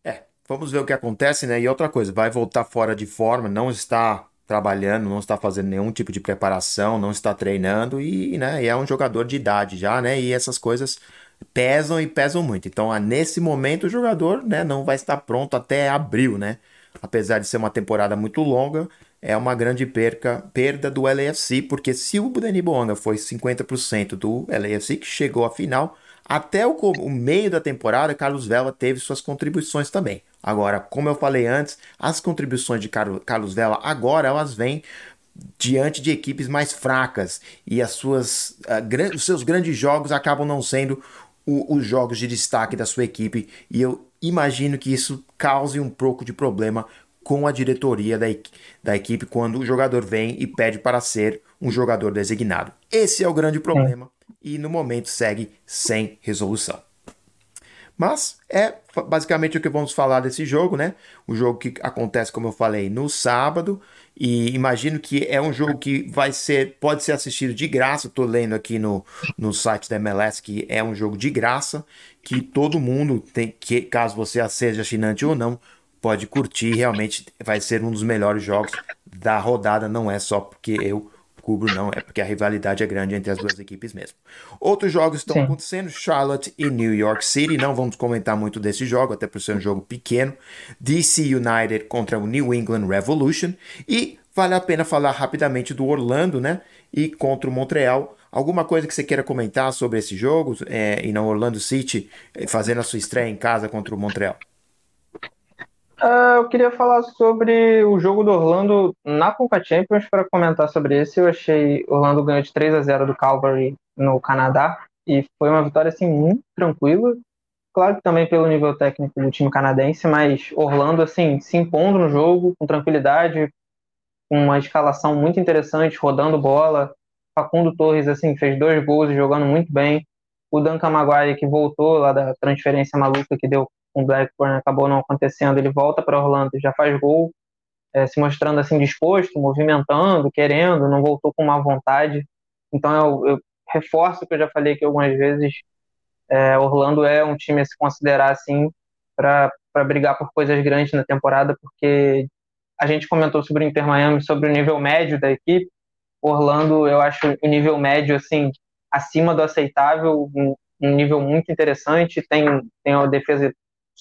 É, vamos ver o que acontece, né? E outra coisa, vai voltar fora de forma, não está trabalhando, não está fazendo nenhum tipo de preparação, não está treinando e, né, é um jogador de idade já, né? E essas coisas pesam e pesam muito. Então, nesse momento o jogador, né, não vai estar pronto até abril, né? Apesar de ser uma temporada muito longa, é uma grande perca, perda do LAFC, porque se o Dani Bonga foi 50% do LAFC que chegou à final, até o, o meio da temporada, Carlos Vela teve suas contribuições também. Agora, como eu falei antes, as contribuições de Carlos Vela agora elas vêm diante de equipes mais fracas e as suas, uh, os seus grandes jogos acabam não sendo o, os jogos de destaque da sua equipe e eu imagino que isso cause um pouco de problema com a diretoria da, da equipe quando o jogador vem e pede para ser um jogador designado. Esse é o grande problema e no momento segue sem resolução. Mas é basicamente o que vamos falar desse jogo, né? O jogo que acontece, como eu falei, no sábado. E imagino que é um jogo que vai ser, pode ser assistido de graça. Estou lendo aqui no, no site da MLS que é um jogo de graça, que todo mundo tem, que caso você seja assinante ou não, pode curtir. Realmente vai ser um dos melhores jogos da rodada. Não é só porque eu cubro, não, é porque a rivalidade é grande entre as duas <laughs> equipes mesmo. Outros jogos estão Sim. acontecendo, Charlotte e New York City, não vamos comentar muito desse jogo, até por ser um jogo pequeno. DC United contra o New England Revolution e vale a pena falar rapidamente do Orlando, né? E contra o Montreal. Alguma coisa que você queira comentar sobre esse jogo é, e no Orlando City eh, fazendo a sua estreia em casa contra o Montreal? Uh, eu queria falar sobre o jogo do Orlando na Conca Champions para comentar sobre esse. Eu achei Orlando ganhou de 3 a 0 do Calgary no Canadá e foi uma vitória assim muito tranquila. Claro que também pelo nível técnico do time canadense, mas Orlando assim se impondo no jogo com tranquilidade, com uma escalação muito interessante, rodando bola. Facundo Torres assim fez dois gols jogando muito bem. O Duncan Maguire que voltou lá da transferência maluca que deu com o Blackburn acabou não acontecendo, ele volta para Orlando, já faz gol, é, se mostrando assim disposto, movimentando, querendo, não voltou com má vontade. Então eu, eu reforço o que eu já falei aqui algumas vezes, é, Orlando é um time a se considerar assim para brigar por coisas grandes na temporada, porque a gente comentou sobre o Inter Miami, sobre o nível médio da equipe. Orlando, eu acho o nível médio assim acima do aceitável, um, um nível muito interessante. Tem tem uma defesa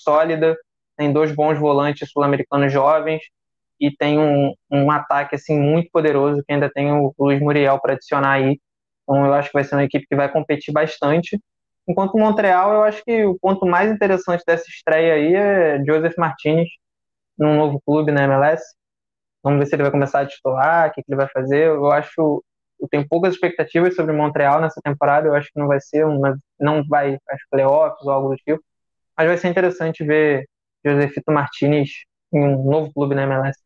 sólida, tem dois bons volantes sul-americanos jovens e tem um, um ataque assim muito poderoso que ainda tem o Luiz Muriel para adicionar aí. Então eu acho que vai ser uma equipe que vai competir bastante. Enquanto o Montreal, eu acho que o ponto mais interessante dessa estreia aí é Joseph Martinez num novo clube na MLS. Vamos ver se ele vai começar a titular, o que, que ele vai fazer. Eu acho, eu tenho poucas expectativas sobre Montreal nessa temporada. Eu acho que não vai ser, uma, não vai acho playoffs ou algo do tipo. Mas vai ser interessante ver Josefito Martinez em um novo clube na MLS.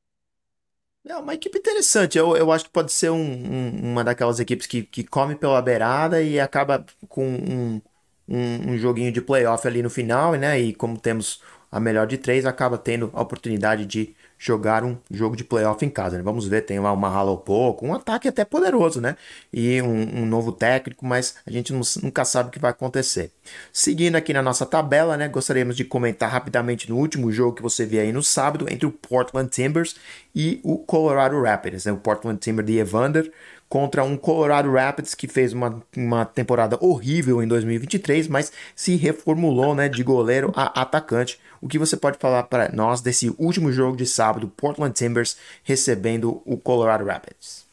É uma equipe interessante. Eu, eu acho que pode ser um, um, uma daquelas equipes que, que come pela beirada e acaba com um, um, um joguinho de playoff ali no final, né? E como temos a melhor de três, acaba tendo a oportunidade de jogar um jogo de playoff em casa. Né? Vamos ver, tem lá uma Mahalo pouco, um ataque até poderoso, né? E um, um novo técnico, mas a gente não, nunca sabe o que vai acontecer. Seguindo aqui na nossa tabela, né? Gostaríamos de comentar rapidamente no último jogo que você viu aí no sábado entre o Portland Timbers e o Colorado Rapids, né? O Portland Timber de Evander contra um Colorado Rapids que fez uma, uma temporada horrível em 2023, mas se reformulou né, de goleiro a atacante. O que você pode falar para nós desse último jogo de sábado, Portland Timbers recebendo o Colorado Rapids?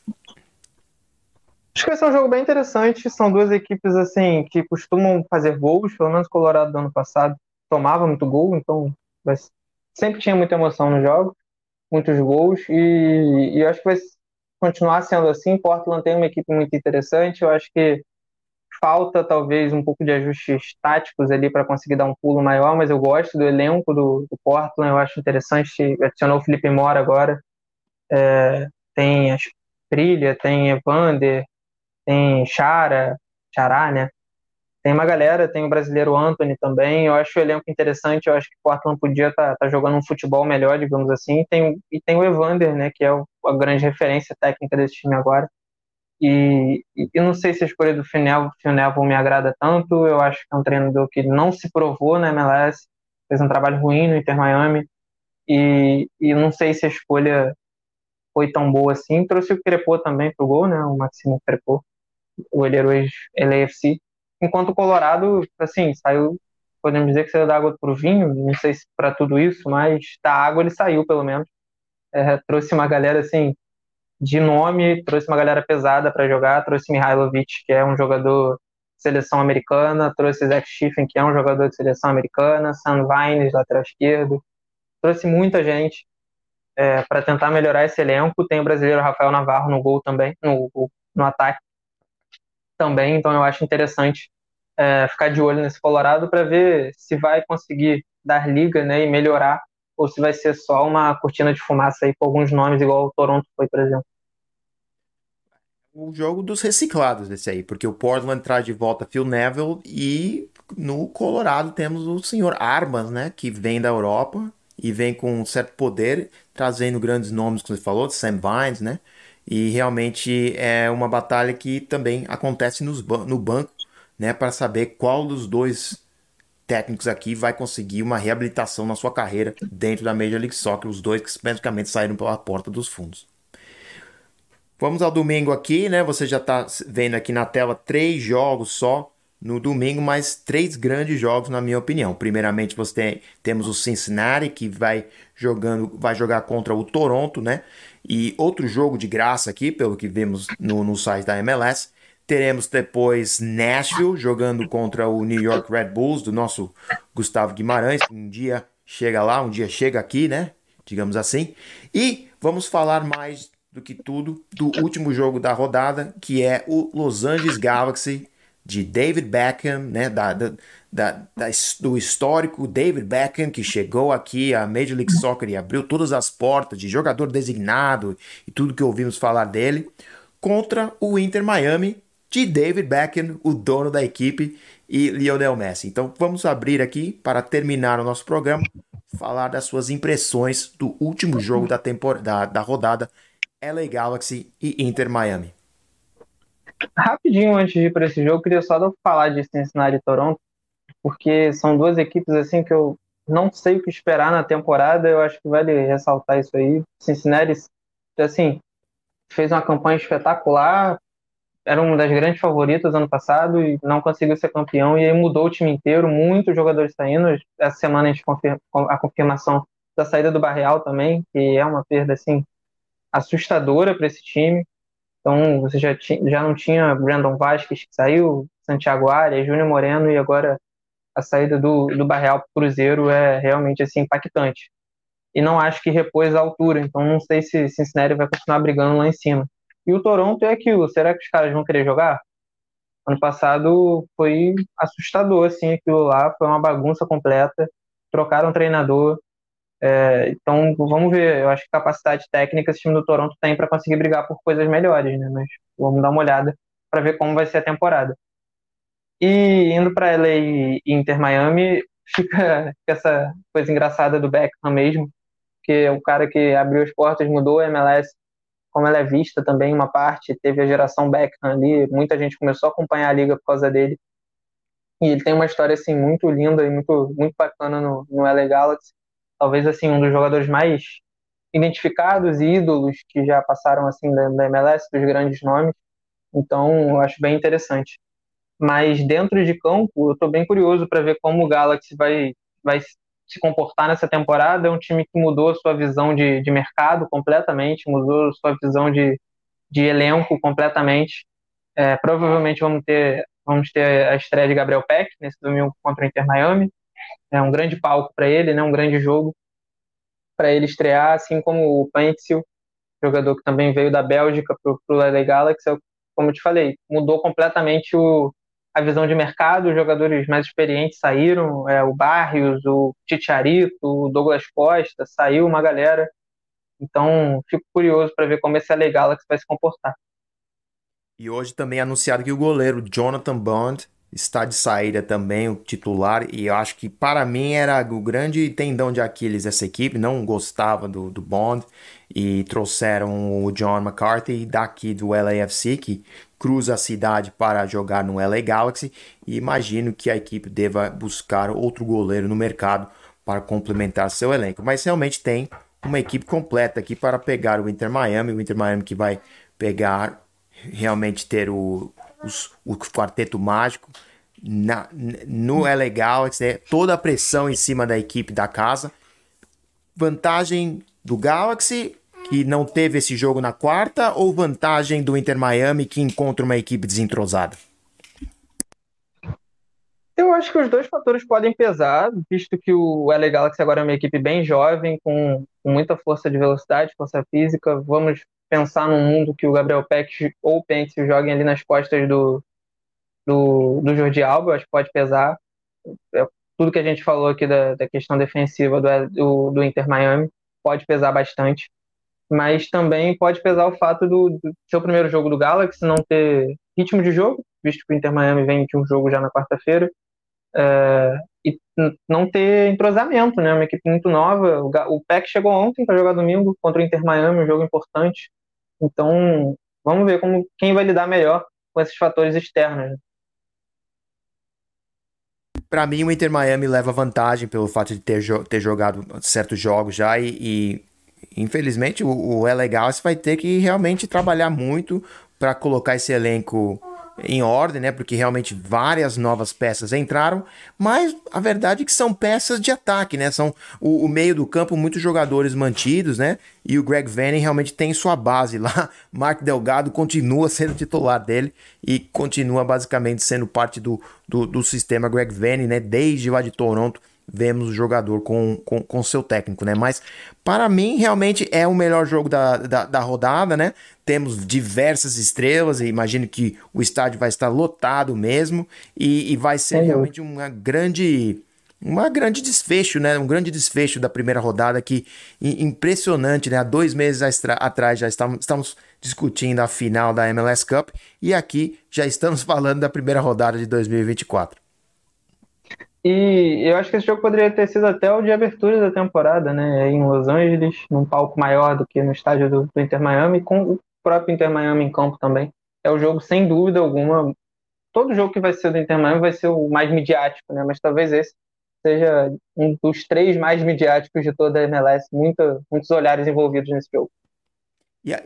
Acho que vai ser um jogo bem interessante. São duas equipes assim que costumam fazer gols, pelo menos o Colorado do ano passado tomava muito gol, então sempre tinha muita emoção no jogo, muitos gols, e, e acho que vai continuar sendo assim. Portland tem uma equipe muito interessante. Eu acho que falta talvez um pouco de ajustes táticos ali para conseguir dar um pulo maior, mas eu gosto do elenco do, do Portland. Eu acho interessante. Adicionou o Felipe Mora agora. É, tem a Trilha, tem Evander, tem Chara, Chará, né? Tem uma galera, tem o brasileiro Anthony também. Eu acho o elenco interessante. Eu acho que o Portland podia estar tá, tá jogando um futebol melhor, digamos assim. E tem, e tem o Evander, né? Que é o, a grande referência técnica desse time agora. E, eu não sei se a escolha do Finel me agrada tanto. Eu acho que é um treinador que não se provou na MLS, fez um trabalho ruim no Inter Miami. E, e não sei se a escolha foi tão boa assim. Trouxe o Crepô também pro gol, né? O Maximo Crepô, o goleiro ex-LAFC. Enquanto o Colorado, assim, saiu, podemos dizer que saiu da água pro vinho, não sei se para tudo isso, mas da água ele saiu, pelo menos. É, trouxe uma galera, assim, de nome, trouxe uma galera pesada para jogar, trouxe Mihailovic, que é um jogador de seleção americana, trouxe Zach Schiffen, que é um jogador de seleção americana, Sam Vines, lateral esquerdo, trouxe muita gente é, para tentar melhorar esse elenco. Tem o brasileiro Rafael Navarro no gol também, no, no ataque também, então eu acho interessante é, ficar de olho nesse Colorado para ver se vai conseguir dar liga né, e melhorar ou se vai ser só uma cortina de fumaça aí com alguns nomes, igual o Toronto foi, por exemplo. O jogo dos reciclados desse aí, porque o Portland traz de volta Phil Neville e no Colorado temos o senhor Armas, né, que vem da Europa e vem com um certo poder, trazendo grandes nomes, como você falou, Sam Vines, né, e realmente é uma batalha que também acontece nos, no banco, né, para saber qual dos dois técnicos aqui vai conseguir uma reabilitação na sua carreira dentro da Major League Soccer, os dois que praticamente saíram pela porta dos fundos. Vamos ao domingo aqui, né? Você já está vendo aqui na tela três jogos só no domingo, mas três grandes jogos na minha opinião. Primeiramente, você tem, temos o Cincinnati que vai jogando, vai jogar contra o Toronto, né? E outro jogo de graça aqui, pelo que vimos no, no site da MLS, teremos depois Nashville jogando contra o New York Red Bulls, do nosso Gustavo Guimarães, um dia chega lá, um dia chega aqui, né? Digamos assim. E vamos falar mais do que tudo do último jogo da rodada, que é o Los Angeles Galaxy de David Beckham, né? Da, da, da, do histórico David Beckham, que chegou aqui à Major League Soccer e abriu todas as portas de jogador designado e tudo que ouvimos falar dele, contra o Inter Miami de David Beckham, o dono da equipe, e Lionel Messi. Então vamos abrir aqui para terminar o nosso programa, falar das suas impressões do último jogo da, temporada, da, da rodada LA Galaxy e Inter Miami. Rapidinho antes de ir para esse jogo, queria só falar de Cincinnati e Toronto, porque são duas equipes assim que eu não sei o que esperar na temporada. Eu acho que vale ressaltar isso aí. Cincinnati, assim, fez uma campanha espetacular, era uma das grandes favoritas ano passado e não conseguiu ser campeão e aí mudou o time inteiro, muitos jogadores saindo. Essa semana a gente confirma a confirmação da saída do Barreal também, que é uma perda assim assustadora para esse time. Então você já, tinha, já não tinha Brandon Vasquez que saiu, Santiago Arias, Júnior Moreno e agora a saída do, do Barreal para o Cruzeiro é realmente assim impactante. E não acho que repôs a altura, então não sei se Cincinnati vai continuar brigando lá em cima. E o Toronto é aquilo, será que os caras vão querer jogar? Ano passado foi assustador, assim, aquilo lá, foi uma bagunça completa, trocaram treinador, é, então vamos ver, eu acho que capacidade técnica esse time do Toronto tem para conseguir brigar por coisas melhores, né? Mas vamos dar uma olhada para ver como vai ser a temporada. E indo para LA e Inter Miami, <laughs> fica essa coisa engraçada do Beckham mesmo, que é o cara que abriu as portas, mudou a MLS como ela é vista também, uma parte, teve a geração Beckham ali, muita gente começou a acompanhar a liga por causa dele. E ele tem uma história assim muito linda e muito muito bacana no, no LA Galaxy. Talvez assim um dos jogadores mais identificados e ídolos que já passaram assim da, da MLS, dos grandes nomes. Então, eu acho bem interessante. Mas dentro de campo, eu estou bem curioso para ver como o Galaxy vai vai se comportar nessa temporada. É um time que mudou sua visão de, de mercado completamente, mudou sua visão de, de elenco completamente. É, provavelmente vamos ter, vamos ter a estreia de Gabriel Peck nesse domingo contra o Inter Miami. É um grande palco para ele, né, um grande jogo para ele estrear, assim como o Pencil, jogador que também veio da Bélgica para o LA Galaxy. Como eu te falei, mudou completamente o, a visão de mercado, os jogadores mais experientes saíram, é, o Barrios, o Titiarito, o Douglas Costa, saiu uma galera. Então, fico curioso para ver como esse LA Galaxy vai se comportar. E hoje também é anunciado que o goleiro Jonathan Bond está de saída também, o titular, e eu acho que para mim era o grande tendão de Aquiles essa equipe, não gostava do, do Bond, e trouxeram o John McCarthy daqui do LAFC, que cruza a cidade para jogar no LA Galaxy e imagino que a equipe deva buscar outro goleiro no mercado para complementar seu elenco. Mas realmente tem uma equipe completa aqui para pegar o Inter Miami, o Inter Miami que vai pegar realmente ter o, os, o quarteto mágico na, no LA Galaxy, né? toda a pressão em cima da equipe da casa. Vantagem do Galaxy que não teve esse jogo na quarta ou vantagem do Inter Miami que encontra uma equipe desentrosada? Eu acho que os dois fatores podem pesar, visto que o LA Galaxy agora é uma equipe bem jovem, com, com muita força de velocidade, força física. Vamos pensar num mundo que o Gabriel Peck ou o Pence joguem ali nas costas do, do, do Jordi Alba, acho que pode pesar. É, tudo que a gente falou aqui da, da questão defensiva do, do, do Inter Miami pode pesar bastante mas também pode pesar o fato do, do seu primeiro jogo do Galaxy não ter ritmo de jogo, visto que o Inter Miami vem de um jogo já na quarta-feira, é, e não ter entrosamento, né? Uma equipe muito nova. O, o PEC chegou ontem para jogar domingo contra o Inter Miami, um jogo importante. Então, vamos ver como quem vai lidar melhor com esses fatores externos. Né? Para mim, o Inter Miami leva vantagem pelo fato de ter, ter jogado certos jogos já e, e infelizmente, o, o É Legal vai ter que realmente trabalhar muito para colocar esse elenco em ordem, né? Porque realmente várias novas peças entraram, mas a verdade é que são peças de ataque, né? São o, o meio do campo, muitos jogadores mantidos, né? E o Greg Vanning realmente tem sua base lá. <laughs> Mark Delgado continua sendo titular dele e continua basicamente sendo parte do, do, do sistema Greg Vanning, né? Desde lá de Toronto vemos o jogador com, com, com seu técnico, né? Mas para mim, realmente é o melhor jogo da, da, da, rodada, né? Temos diversas estrelas e imagino que o estádio vai estar lotado mesmo e, e vai ser é realmente uma grande. Uma grande desfecho, né? Um grande desfecho da primeira rodada que impressionante, né? Há dois meses atrás já estávamos, estamos discutindo a final da MLS Cup e aqui já estamos <laughs> falando da primeira rodada de 2024. E eu acho que esse jogo poderia ter sido até o de abertura da temporada, né? Em Los Angeles, num palco maior do que no estádio do, do Inter Miami, com o próprio Inter Miami em campo também. É o jogo, sem dúvida alguma. Todo jogo que vai ser do Inter Miami vai ser o mais midiático, né? Mas talvez esse seja um dos três mais midiáticos de toda a MLS. Muitos olhares envolvidos nesse jogo.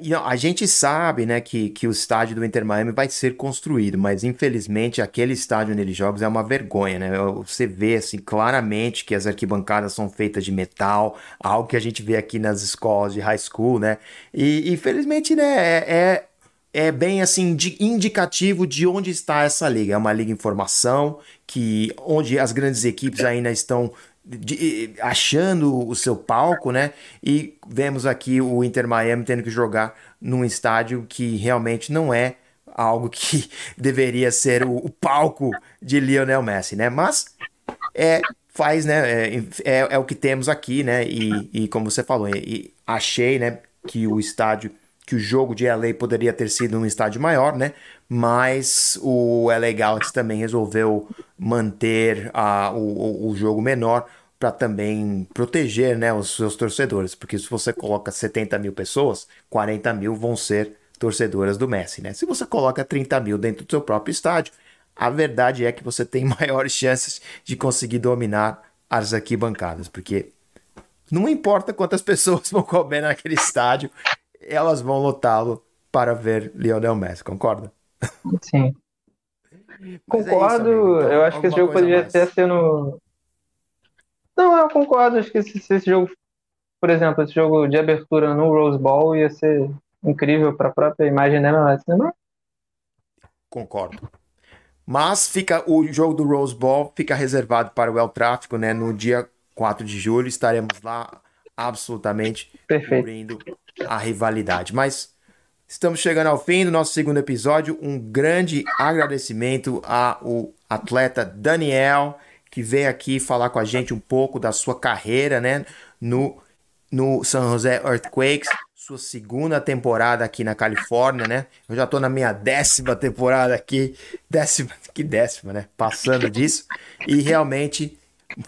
E a, a, gente sabe, né, que, que o estádio do Inter Miami vai ser construído, mas infelizmente aquele estádio onde ele joga é uma vergonha, né? Você vê assim claramente que as arquibancadas são feitas de metal, algo que a gente vê aqui nas escolas de high school, né? E infelizmente, né, é, é, é bem assim indicativo de onde está essa liga. É uma liga em formação que onde as grandes equipes ainda estão de, achando o seu palco, né? E vemos aqui o Inter Miami tendo que jogar num estádio que realmente não é algo que <laughs> deveria ser o, o palco de Lionel Messi, né? Mas é faz, né? É, é, é, o que temos aqui, né? E, e como você falou, e, achei, né? Que o estádio, que o jogo de LA poderia ter sido num estádio maior, né? Mas o LA Galaxy também resolveu manter a, o, o jogo menor para também proteger né, os seus torcedores, porque se você coloca 70 mil pessoas, 40 mil vão ser torcedoras do Messi, né? Se você coloca 30 mil dentro do seu próprio estádio, a verdade é que você tem <laughs> maiores chances de conseguir dominar as arquibancadas, porque não importa quantas pessoas <laughs> vão comer naquele estádio, elas vão lotá-lo para ver Lionel Messi, concorda? Sim. Concordo, é isso, então, eu acho que esse jogo poderia até ser no. Não, eu concordo. Acho que se, se, esse jogo, por exemplo, esse jogo de abertura no Rose Bowl ia ser incrível para a própria imagem dela lá de cinema. Concordo. Mas fica o jogo do Rose Bowl fica reservado para o El Tráfico, né? No dia 4 de julho estaremos lá absolutamente Perfeito. cobrindo a rivalidade. Mas Estamos chegando ao fim do nosso segundo episódio. Um grande agradecimento ao atleta Daniel, que veio aqui falar com a gente um pouco da sua carreira né, no, no San José Earthquakes, sua segunda temporada aqui na Califórnia, né? Eu já estou na minha décima temporada aqui, décima, que décima, né? Passando disso. E realmente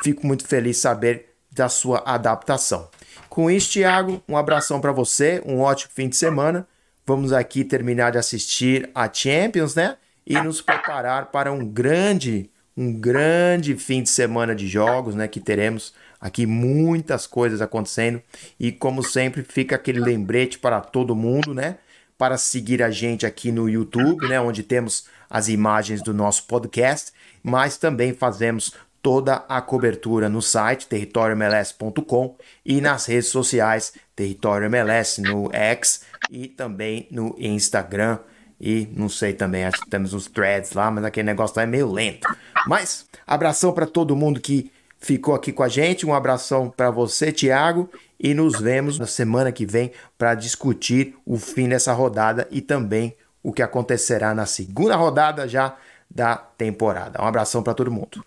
fico muito feliz saber da sua adaptação. Com isso, Thiago, um abração para você, um ótimo fim de semana Vamos aqui terminar de assistir a Champions, né? E nos preparar para um grande, um grande fim de semana de jogos, né? Que teremos aqui muitas coisas acontecendo. E como sempre, fica aquele lembrete para todo mundo, né? Para seguir a gente aqui no YouTube, né? Onde temos as imagens do nosso podcast, mas também fazemos toda a cobertura no site territoriomls.com e nas redes sociais Território MLS no X e também no Instagram. E não sei também, acho que temos uns threads lá, mas aquele negócio lá é meio lento. Mas abração para todo mundo que ficou aqui com a gente. Um abração para você, Thiago, e nos vemos na semana que vem para discutir o fim dessa rodada e também o que acontecerá na segunda rodada já da temporada. Um abração para todo mundo.